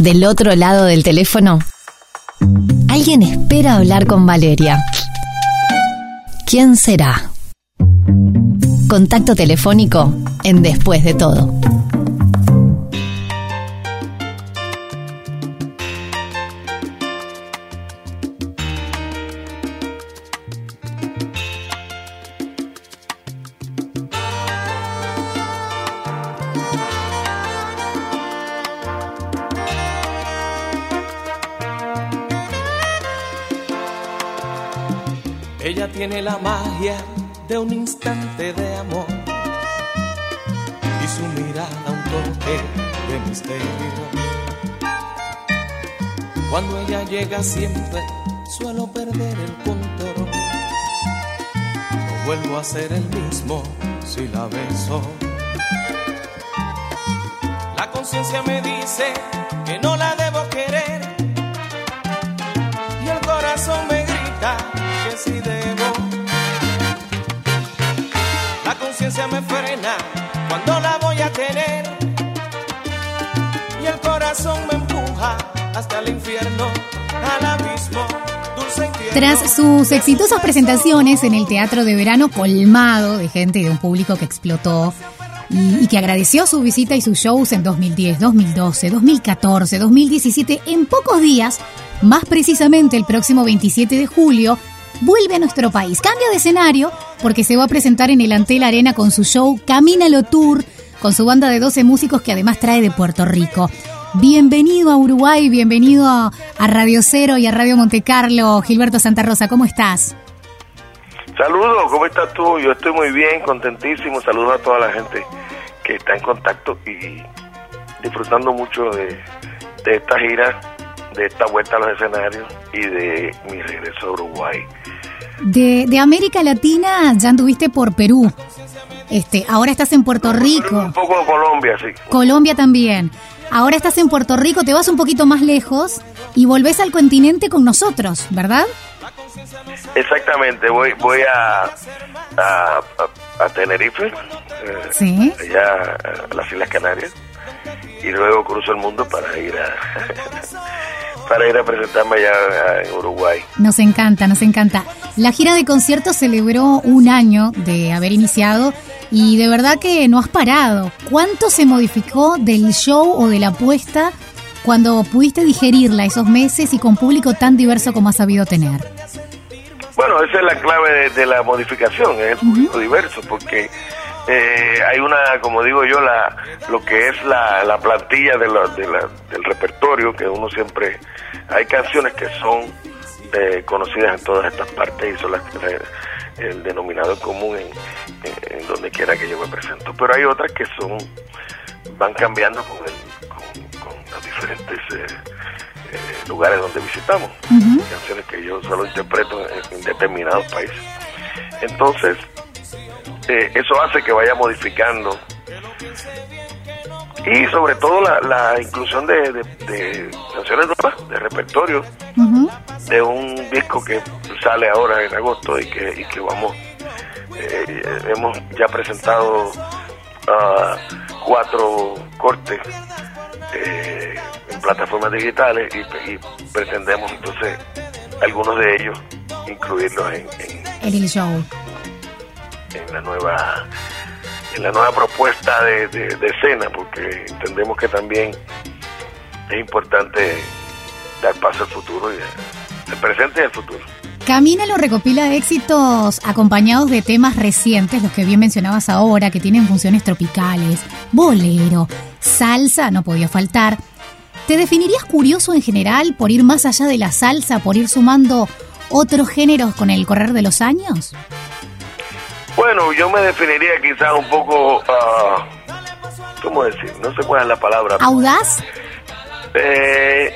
Del otro lado del teléfono, alguien espera hablar con Valeria. ¿Quién será? Contacto telefónico en Después de todo. Toque de misterio. Cuando ella llega siempre suelo perder el control. No vuelvo a ser el mismo si la beso. La conciencia me dice que no la debo querer y el corazón me grita que sí debo. La conciencia me frena cuando la voy a tener Tras sus exitosas presentaciones en el Teatro de Verano colmado de gente y de un público que explotó y, y que agradeció su visita y sus shows en 2010, 2012, 2014, 2017, en pocos días, más precisamente el próximo 27 de julio, vuelve a nuestro país. Cambia de escenario porque se va a presentar en el Antel Arena con su show Camínalo Tour, con su banda de 12 músicos que además trae de Puerto Rico. Bienvenido a Uruguay, bienvenido a, Radio Cero y a Radio Monte Carlo. Gilberto Santa Rosa, ¿cómo estás? Saludos, ¿cómo estás tú? Yo estoy muy bien, contentísimo. Saludos a toda la gente que está en contacto y disfrutando mucho de, de esta gira, de esta vuelta a los escenarios y de mi regreso a Uruguay. De, de América Latina ya anduviste por Perú. Este, ahora estás en Puerto Rico. Un poco de Colombia, sí. Colombia también. Ahora estás en Puerto Rico, te vas un poquito más lejos y volvés al continente con nosotros, ¿verdad? Exactamente, voy voy a, a, a- a Tenerife, eh, Sí. allá a las Islas Canarias, y luego cruzo el mundo para ir a para ir a presentarme allá en Uruguay. Nos encanta, nos encanta. La gira de conciertos celebró un año de haber iniciado y de verdad que no has parado. ¿Cuánto se modificó del show o de la apuesta cuando pudiste digerirla esos meses y con público tan diverso como has sabido tener? Bueno, esa es la clave de, de la modificación, es el público diverso, porque eh, hay una, como digo yo, la lo que es la, la plantilla de la- de la- del repertorio, que uno siempre... Hay canciones que son eh, conocidas en todas estas partes y son las la- el denominador común en, en- en donde quiera que yo me presento. Pero hay otras que son van cambiando con, el- con, con los diferentes eh, eh, lugares donde visitamos canciones que yo solo interpreto en, en determinados países. Entonces, eh, eso hace que vaya modificando y sobre todo la, la inclusión de, de- de canciones nuevas, de repertorio, de un disco que sale ahora en agosto y que, y que vamos, eh, hemos ya presentado ah, cuatro cortes eh, en plataformas digitales y, y pretendemos entonces algunos de ellos incluirlos en, en- El Show. en la nueva en la nueva propuesta de, de- de escena porque entendemos que también es importante dar paso al futuro y el presente y el futuro Camina lo recopila éxitos acompañados de temas recientes, los que bien mencionabas ahora, que tienen funciones tropicales, bolero, salsa, no podía faltar. ¿Te definirías curioso en general por ir más allá de la salsa, por ir sumando otros géneros con el correr de los años? Bueno, yo me definiría quizás un poco, ah, ¿cómo decir? No sé cuál es la palabra. ¿Audaz? Eh,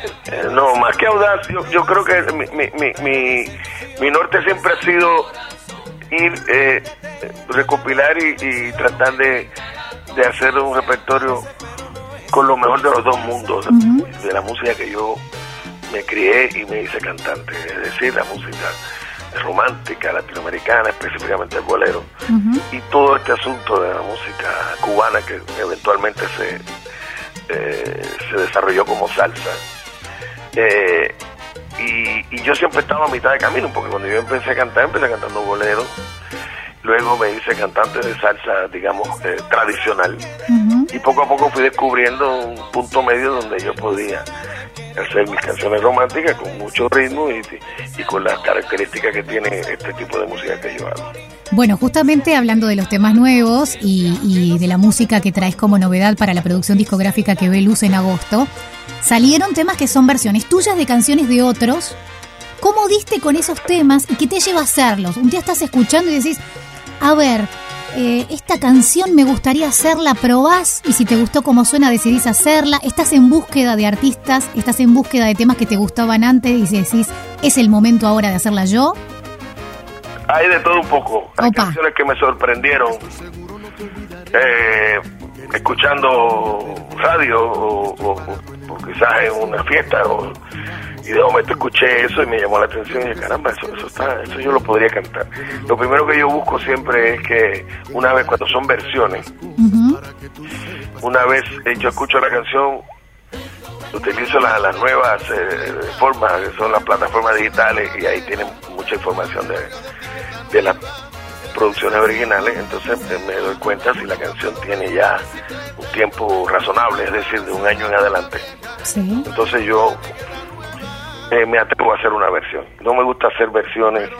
no, más que audaz, yo, yo creo que mi, mi, mi, mi, mi norte siempre ha sido ir, eh, recopilar y, y tratar de, de hacer un repertorio con lo mejor de los dos mundos, de la música que yo me crié y me hice cantante, es decir, la música romántica latinoamericana, específicamente el bolero, y todo este asunto de la música cubana que eventualmente se eh, se desarrolló como salsa. Eh, y, y, yo siempre estaba a mitad de camino, porque cuando yo empecé a cantar, empecé cantando bolero. Luego me hice cantante de salsa, digamos, eh, tradicional. Y poco a poco fui descubriendo un punto medio donde yo podía hacer mis canciones románticas con mucho ritmo y, y, con las características que tiene este tipo de música que yo hago. Bueno, justamente hablando de los temas nuevos y, de la música que traes como novedad para la producción discográfica que ve luz en agosto, salieron temas que son versiones tuyas de canciones de otros. ¿Cómo diste con esos temas y qué te lleva a hacerlos? Un día estás escuchando y decís, a ver, eh, esta canción me gustaría hacerla, probás y si te gustó cómo suena decidís hacerla, estás en búsqueda de artistas, estás en búsqueda de temas que te gustaban antes y decís, es el momento ahora de hacerla yo. Hay de todo un poco, hay canciones que me sorprendieron. Eh, escuchando radio o, quizás en una fiesta o, y de momento escuché eso y me llamó la atención y dije, caramba, eso, eso, está, eso yo lo podría cantar. Lo primero que yo busco siempre es que una vez cuando son versiones, una vez eh, yo escucho la canción, utilizo las nuevas eh, formas, que son las plataformas digitales y ahí tienen mucha información de, de la producciones originales, entonces me doy cuenta si la canción tiene ya un tiempo razonable, es decir, de un año en adelante. Entonces yo eh, me atrevo a hacer una versión. No me gusta hacer versiones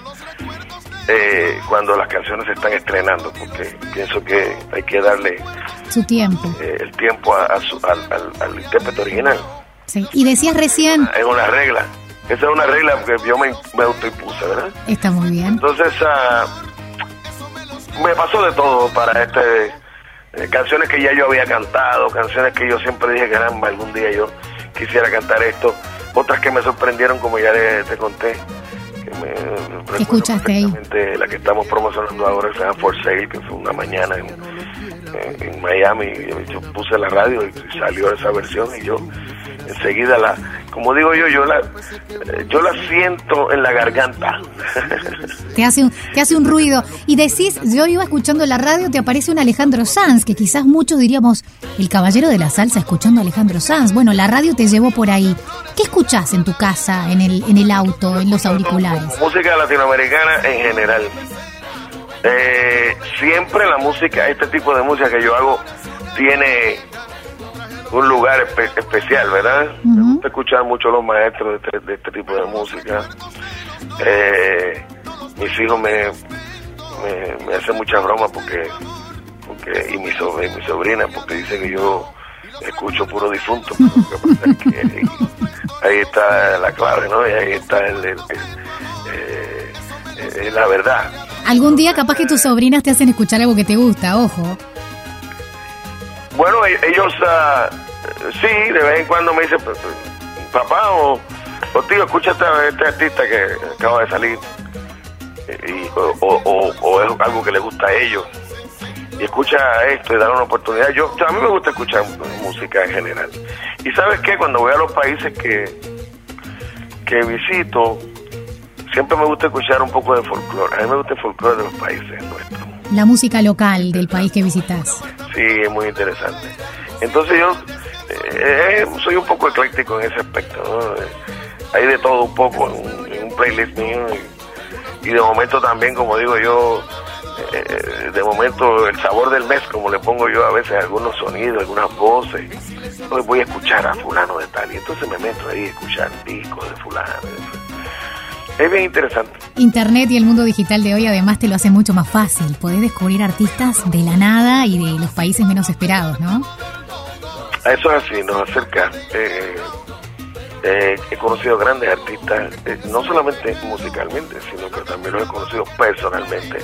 eh, cuando las canciones se están estrenando, porque pienso que hay que darle su tiempo, eh, el tiempo a, al, intérprete original. Sí. Y decías recién... Es una regla. Esa es una regla que yo me, me autoimpuse, ¿verdad? Está muy bien. Entonces, uh, me pasó de todo para este eh, canciones que ya yo había cantado, canciones que yo siempre dije, caramba, algún día yo quisiera cantar esto, otras que me sorprendieron como ya te conté. Que me, escuchaste ahí? La que estamos promocionando ahora se llama For Sale, que fue una mañana en, en, Miami. Yo puse la radio y salió esa versión y yo enseguida la, como digo yo, yo la, yo la siento en la garganta. Te hace un, te hace un ruido. Y decís, yo iba escuchando la radio, te aparece un Alejandro Sanz, que quizás muchos diríamos, el caballero de la salsa escuchando a Alejandro Sanz. Bueno, la radio te llevó por ahí. ¿Qué escuchás en tu casa, en el, en el auto, en los auriculares? Música latinoamericana en general. Eh, siempre la música, este tipo de música que yo hago, tiene un lugar especial, ¿verdad? Me gusta escuchar mucho los maestros de este, este tipo de música. Eh, mis hijos me, me, hacen muchas bromas porque, porque y mi, mi sobrina porque dice que yo escucho puro difunto. ahí está la clave, ¿no? Y ahí está el, eh, la verdad. Algún día capaz que tus sobrinas te hacen escuchar algo que te gusta, ojo. Bueno, e-, ellos uh, sí, de vez en cuando me dicen, papá o, tío, escucha este, este, artista que acaba de salir, y, o, es algo que le gusta a ellos, y escucha esto y dar una oportunidad. Yo, a mí me gusta escuchar música en general. Y sabes qué, cuando voy a los países que, que visito, siempre me gusta escuchar un poco de folclore. A mí me gusta el folclore de los países nuestros. La música local del país que visitas. Sí, es muy interesante. Entonces yo eh, soy un poco ecléctico en ese aspecto. Eh, hay de todo un poco en un, playlist mío. Y, de momento también, como digo yo, eh, de momento el sabor del mes, como le pongo yo a veces algunos sonidos, algunas voces. Pues voy a escuchar a fulano de tal. Y entonces me meto ahí a escuchar discos de fulano. Es bien interesante. Internet y el mundo digital de hoy además te lo hace mucho más fácil. Podés descubrir artistas de la nada y de los países menos esperados, ¿no? Eso es así, nos acerca. Eh, eh, he conocido grandes artistas, eh, no solamente musicalmente, sino que también los he conocido personalmente,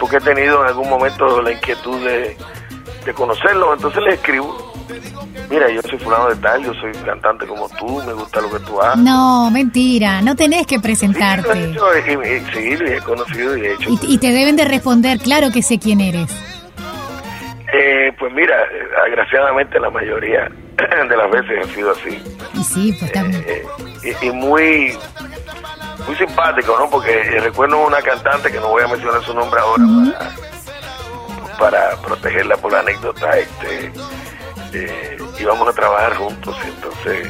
porque he tenido en algún momento la inquietud de, de conocerlos, entonces les escribo mira, yo soy fulano de tal, yo soy cantante como tú, me gusta lo que tú haces. No, mentira, no tenés que presentarte. Sí, lo he, conocido y he hecho. Y, te deben de responder, claro que sé quién eres. Eh, pues mira, agraciadamente la mayoría de las veces ha sido así. Y sí, pues también. Eh, y, muy muy simpático, ¿no? Porque recuerdo una cantante que no voy a mencionar su nombre ahora para, para protegerla por la anécdota, este eh, íbamos a trabajar juntos, entonces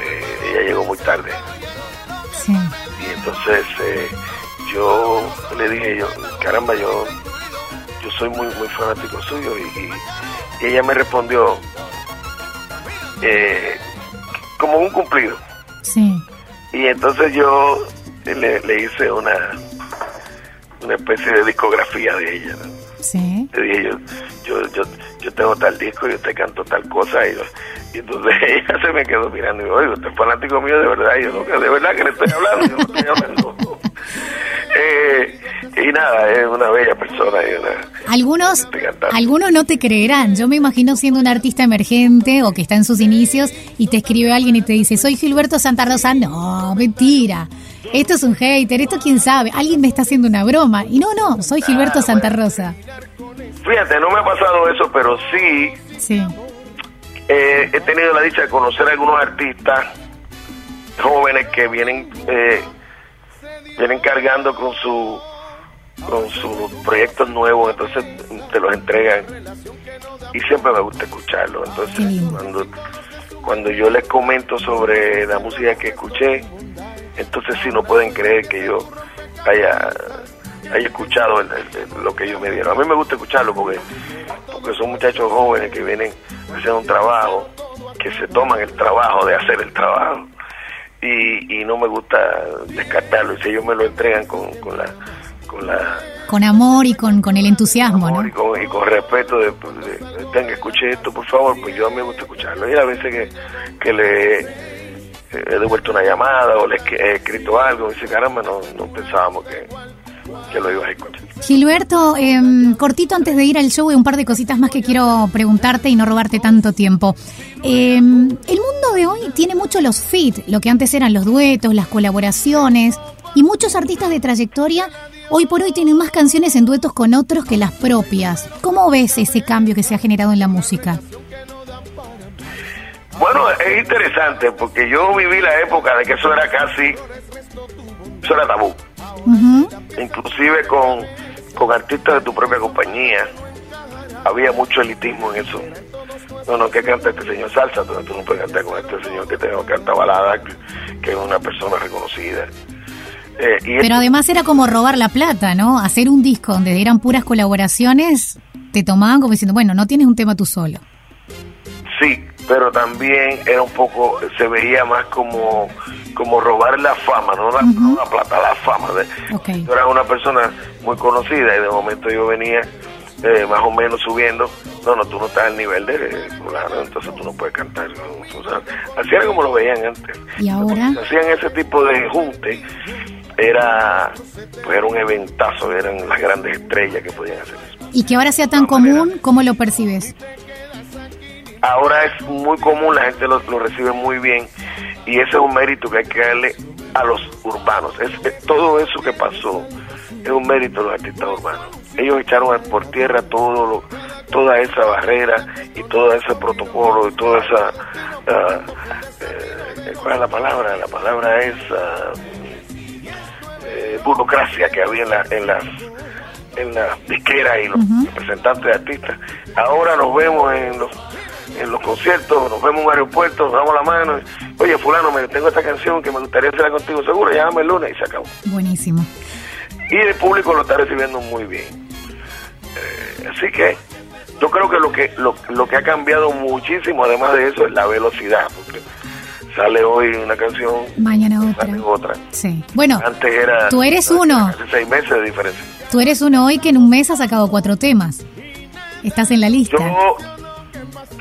eh, ella llegó muy tarde. Sí. Y entonces eh, yo le dije, yo, caramba, yo, yo soy muy, muy fanático suyo y, y- y ella me respondió eh, como un cumplido. Sí. Y entonces yo le, le hice una, una especie de discografía de ella. Sí. Le dije, yo, yo, yo, yo tengo tal disco, yo te canto tal cosa. Y, y entonces ella se me quedó mirando y digo, oye, usted es fanático mío de verdad. Y yo, no, de verdad que le estoy hablando, yo no estoy hablando. Eh, y nada, es una bella persona. Y una, Algunos, algunos no te creerán. Yo me imagino siendo un artista emergente o que está en sus inicios y te escribe alguien y te dice, soy Gilberto Santa Rosa. No, mentira. Esto es un hater, esto quién sabe. Alguien me está haciendo una broma. Y no, no, soy Gilberto Santa Rosa. Fíjate, no me ha pasado eso, pero sí Sí, eh, he tenido la dicha de conocer a algunos artistas jóvenes que vienen eh, vienen cargando con su con sus proyectos nuevos entonces te los entregan y siempre me gusta escucharlo entonces cuando cuando yo les comento sobre la música que escuché entonces sí no pueden creer que yo haya haya escuchado el- el- el- lo que ellos me dieron a mí me gusta escucharlo porque porque son muchachos jóvenes que vienen haciendo un trabajo, que se toman el trabajo de hacer el trabajo. Y, y no me gusta descartarlo. Y si ellos me lo entregan con, con la con la con amor y con, con el entusiasmo, amor ¿no? y, con, y con respeto de, de- de, tenga escuche esto por favor pues yo a mí me gusta escucharlo y a veces que, que le he devuelto una llamada o le he escrito algo y dice caramba no, no pensábamos que, que lo ibas a escuchar Gilberto, em, cortito antes de ir al show, hay un par de cositas más que quiero preguntarte y no robarte tanto tiempo. Em, el mundo de hoy tiene mucho los fit, lo que antes eran los duetos, las colaboraciones, y muchos artistas de trayectoria hoy por hoy tienen más canciones en duetos con otros que las propias. ¿Cómo ves ese cambio que se ha generado en la música? Bueno, es interesante porque yo viví la época de que eso era casi, eso era tabú. Ujú, Inclusive con, con artistas de tu propia compañía. Había mucho elitismo en eso. No, no, que canta este señor salsa, tú, tú no puedes cantar con este señor que te canta balada, que, es una persona reconocida. Eh, y Pero además era como robar la plata, ¿no? Hacer un disco donde eran puras colaboraciones, te tomaban como diciendo, bueno, no tienes un tema tú solo. Sí, pero también era un poco, se veía más como, como robar la fama, no la, no la plata, la fama. De, Ok. Yo era una persona muy conocida y de momento yo venía eh, más o menos subiendo. No, no, tú no estás al nivel de fulano, entonces tú no puedes cantar. ¿no? O sea, así era como lo veían antes. ¿Y ahora? Hacían ese tipo de junte, era, pues era un eventazo, eran las grandes estrellas que podían hacer eso. Y que ahora sea tan común, ¿cómo lo percibes? Ahora es muy común, la gente lo, lo recibe muy bien y ese es un mérito que hay que darle a los urbanos. Es, es- todo eso que pasó es un mérito de los artistas urbanos. Ellos echaron por tierra todo lo- toda esa barrera y todo ese protocolo y toda esa... eh, ¿Cuál es la palabra? La palabra es ah, eh, burocracia que había en, la, en las en las disqueras y los representantes de artistas. Ahora nos vemos en los en los conciertos, nos vemos en un aeropuerto, nos damos la mano. y, Oye, fulano, me tengo esta canción que me gustaría hacerla contigo, seguro, llámame el lunes y se acabó. Buenísimo. Y el público lo está recibiendo muy bien. Eh, así que yo creo que lo que lo, lo que ha cambiado muchísimo, además de eso, es la velocidad. Porque sale hoy una canción, Mañana otra. sale otra. Sí. Bueno, Antes era... Tú eres uno. Hace seis meses de diferencia. tú eres uno hoy que en un mes ha sacado cuatro temas. Estás en la lista. Yo,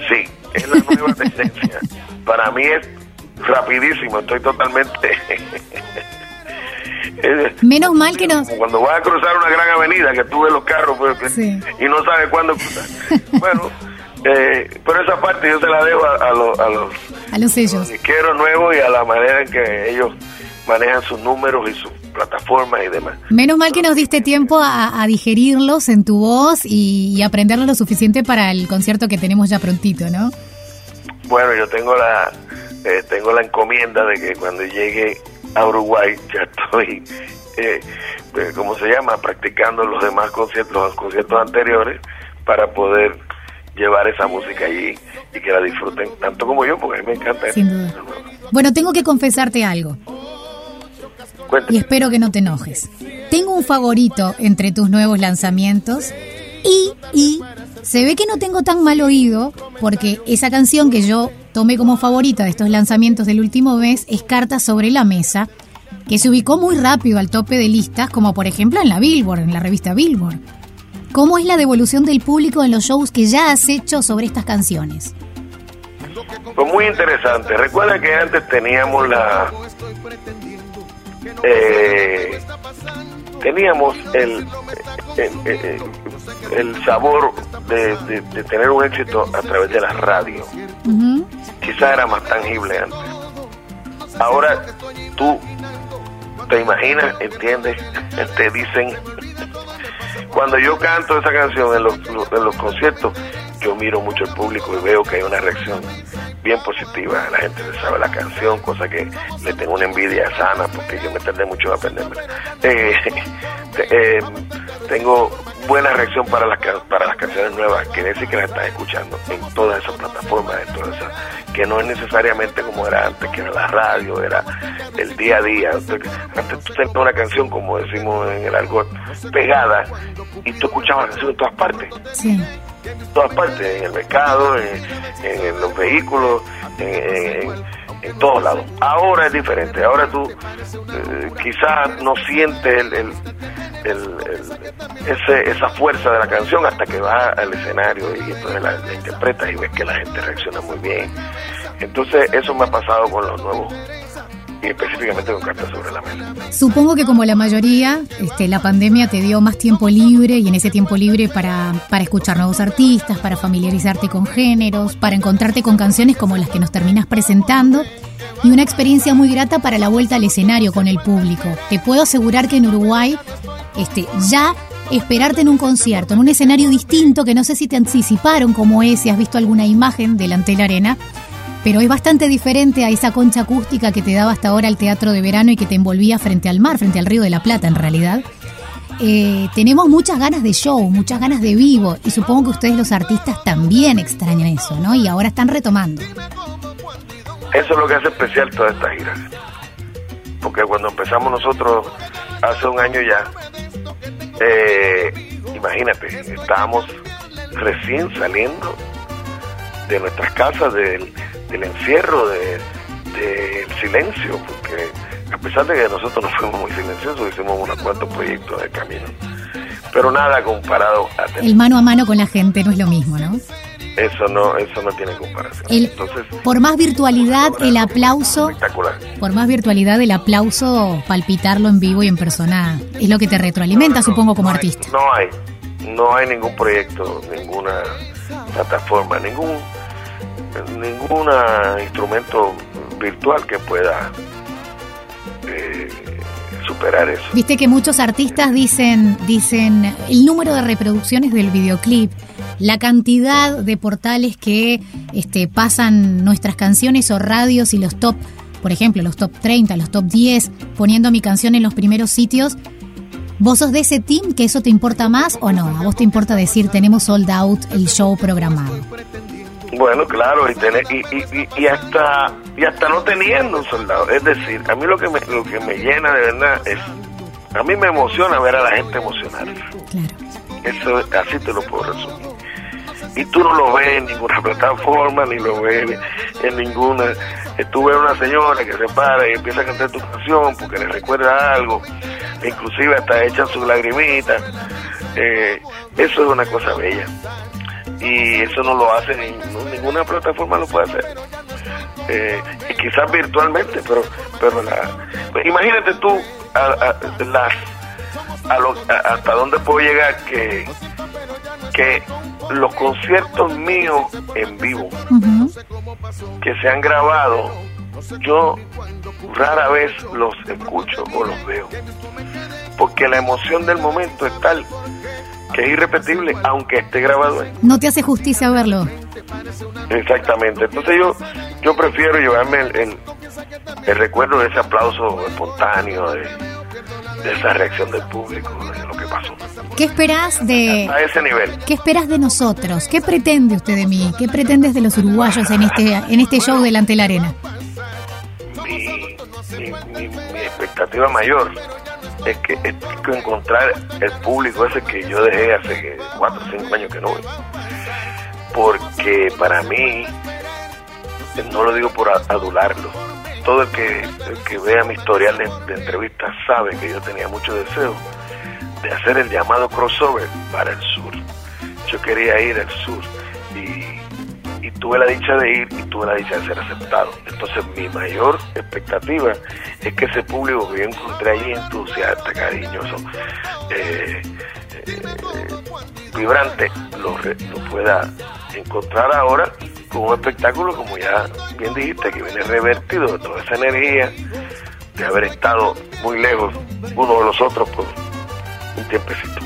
sí, es la nueva tendencia. Para mí es rapidísimo, estoy totalmente... Menos mal que como Cuando vas a cruzar una gran avenida, que tú ves los carros pues, Sí. y no sabes cuándo cruzar. bueno, eh, pero esa parte yo se la dejo a, a los, a los A los sellos. nuevos y a la manera en que ellos manejan sus números y sus plataformas y demás. Menos mal que nos diste tiempo a, a digerirlos en tu voz y, y aprenderlos lo suficiente para el concierto que tenemos ya prontito, ¿no? Bueno, yo tengo la eh, tengo la encomienda de que cuando llegue a Uruguay ya estoy, eh, eh, ¿cómo se llama? Practicando los demás conciertos, los conciertos anteriores para poder llevar esa música allí y que la disfruten tanto como yo, porque a mí me encanta. Sin duda. Bueno, tengo que confesarte algo. Y espero que no te enojes. Tengo un favorito entre tus nuevos lanzamientos y, y se ve que no tengo tan mal oído porque esa canción que yo tomé como favorita de estos lanzamientos del último mes es Cartas sobre la Mesa, que se ubicó muy rápido al tope de listas, como por ejemplo en la Billboard, en la revista Billboard. ¿Cómo es la devolución del público en los shows que ya has hecho sobre estas canciones? Pues muy interesante. Recuerda que antes teníamos la eh, teníamos el, el, sabor de, tener un éxito a través de la radio. Quizá era más tangible antes. Ahora tú te imaginas, entiendes, te dicen, cuando yo canto esa canción en los, en los conciertos, yo miro mucho el público y veo que hay una reacción bien positiva. La gente se sabe la canción, cosa que le tengo una envidia sana porque yo me tardé mucho en aprenderme. Eh, eh, tengo buena reacción para las para las canciones nuevas, que decir que las están escuchando en todas esas plataformas, en todas esas, que no es necesariamente como era antes, que era la radio, era el día a día. Antes tú tenías una canción, como decimos en el argot, pegada, y tú escuchabas la canción en todas partes. Sí en todas partes, en el mercado, en, los vehículos, en, todos lados. Ahora es diferente, ahora tú eh, quizás no sientes el, ese, esa fuerza de la canción hasta que vas al escenario y entonces la, la interpretas y ves que la gente reacciona muy bien. Entonces eso me ha pasado con los nuevos y específicamente con cartas sobre la mesa. Supongo que como la mayoría, este, la pandemia te dio más tiempo libre y en ese tiempo libre para, para escuchar nuevos artistas, para familiarizarte con géneros, para encontrarte con canciones como las que nos terminas presentando y una experiencia muy grata para la vuelta al escenario con el público. Te puedo asegurar que en Uruguay este, ya esperarte en un concierto, en un escenario distinto que no sé si te anticiparon como es, si has visto alguna imagen delante de la arena, pero es bastante diferente a esa concha acústica que te daba hasta ahora el teatro de verano y que te envolvía frente al mar, frente al río de la Plata en realidad. Eh, tenemos muchas ganas de show, muchas ganas de vivo y supongo que ustedes los artistas también extrañan eso, ¿no? Y ahora están retomando. Eso es lo que hace especial toda esta gira. Porque cuando empezamos nosotros hace un año ya, eh, imagínate, estábamos recién saliendo de nuestras casas, del, del encierro, del silencio, porque a pesar de que nosotros no fuimos muy silenciosos, hicimos unos cuantos proyectos de camino. Pero nada comparado a... El mano a mano con la gente no es lo mismo, ¿no? Eso no, eso no tiene comparación. Entonces, por más virtualidad, el aplauso... Por más virtualidad, el aplauso, palpitarlo en vivo y en persona, es lo que te retroalimenta, supongo, como artista. No hay, no hay ningún proyecto, ninguna plataforma, ningún ningún instrumento virtual que pueda eh, superar eso. Viste que muchos artistas dicen, dicen el número de reproducciones del videoclip, la cantidad de portales que este, pasan nuestras canciones o radios y los top, por ejemplo, los top 30, los top 10, poniendo mi canción en los primeros sitios. ¿Vos sos de ese team que eso te importa más o no? ¿A vos te importa decir tenemos sold out el show programado? Bueno, claro, y, tener, y, y, y, hasta y hasta no teniendo un soldado. Es decir, a mí lo que me, lo que me llena de verdad es, a mí me emociona ver a la gente emocionar. Eso así te lo puedo resumir. Y tú no lo ves en ninguna plataforma, ni lo ves en ninguna... Tú ves a una señora que se para y empieza a cantar tu canción porque le recuerda algo, inclusive hasta echan su lagrimita. Eh, eso es una cosa bella y eso no lo hace ninguna plataforma lo puede hacer. Eh, quizás virtualmente pero pero la, imagínate tú a, las hasta dónde puedo llegar que que los conciertos míos en vivo que se han grabado yo rara vez los escucho o los veo. Porque la emoción del momento es tal que es irrepetible, aunque esté grabado ahí. No te hace justicia verlo. Exactamente. Entonces yo yo prefiero llevarme el, el, recuerdo de ese aplauso espontáneo, de, de esa reacción del público, de lo que pasó. ¿Qué esperas de A ese nivel. qué esperas de nosotros? ¿Qué pretende usted de mí? ¿Qué pretendes de los uruguayos en este en este show delante de la arena? mi, mi, mi- mi expectativa mayor es que, es encontrar el público ese que yo dejé hace que cuatro o cinco años que no voy. Porque para mí, no lo digo por adularlo, todo el que, que vea mi historial de, entrevistas sabe que yo tenía mucho deseo de hacer el llamado crossover para el sur. Yo quería ir al sur tuve la dicha de ir y tuve la dicha de ser aceptado. Entonces mi mayor expectativa es que ese público que yo encontré allí entusiasta, cariñoso, eh, eh, vibrante, lo, lo pueda encontrar ahora con un espectáculo como ya bien dijiste, que viene revertido de toda esa energía de haber estado muy lejos uno de los otros por un tiempecito.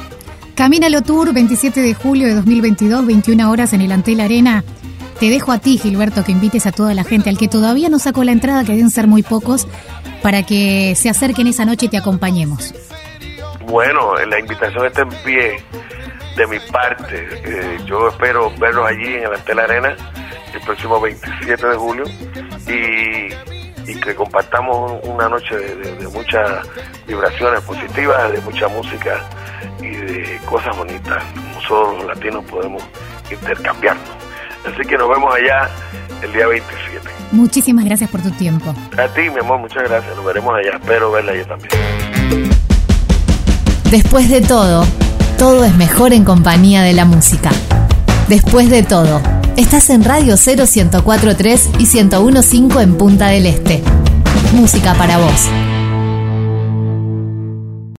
Camínalo Tour, 27 de julio de 2022, 21 horas en el Antel Arena. Te dejo a ti, Gilberto, que invites a toda la gente, al que todavía no sacó la entrada, que deben ser muy pocos, para que se acerquen esa noche y te acompañemos. Bueno, la invitación está en pie de mi parte. Eh, yo espero verlos allí en el Antel Arena el próximo 27 de julio y, que compartamos una noche de, de- de muchas vibraciones positivas, de mucha música y de cosas bonitas. Nosotros los latinos podemos intercambiarnos. Así que nos vemos allá el día 27. Muchísimas gracias por tu tiempo. A ti, mi amor, muchas gracias. Nos veremos allá. Espero verla allá también. Después de todo, todo es mejor en compañía de la música. Después de todo, estás en Radio 0 1043 y 1015 en Punta del Este. Música para vos.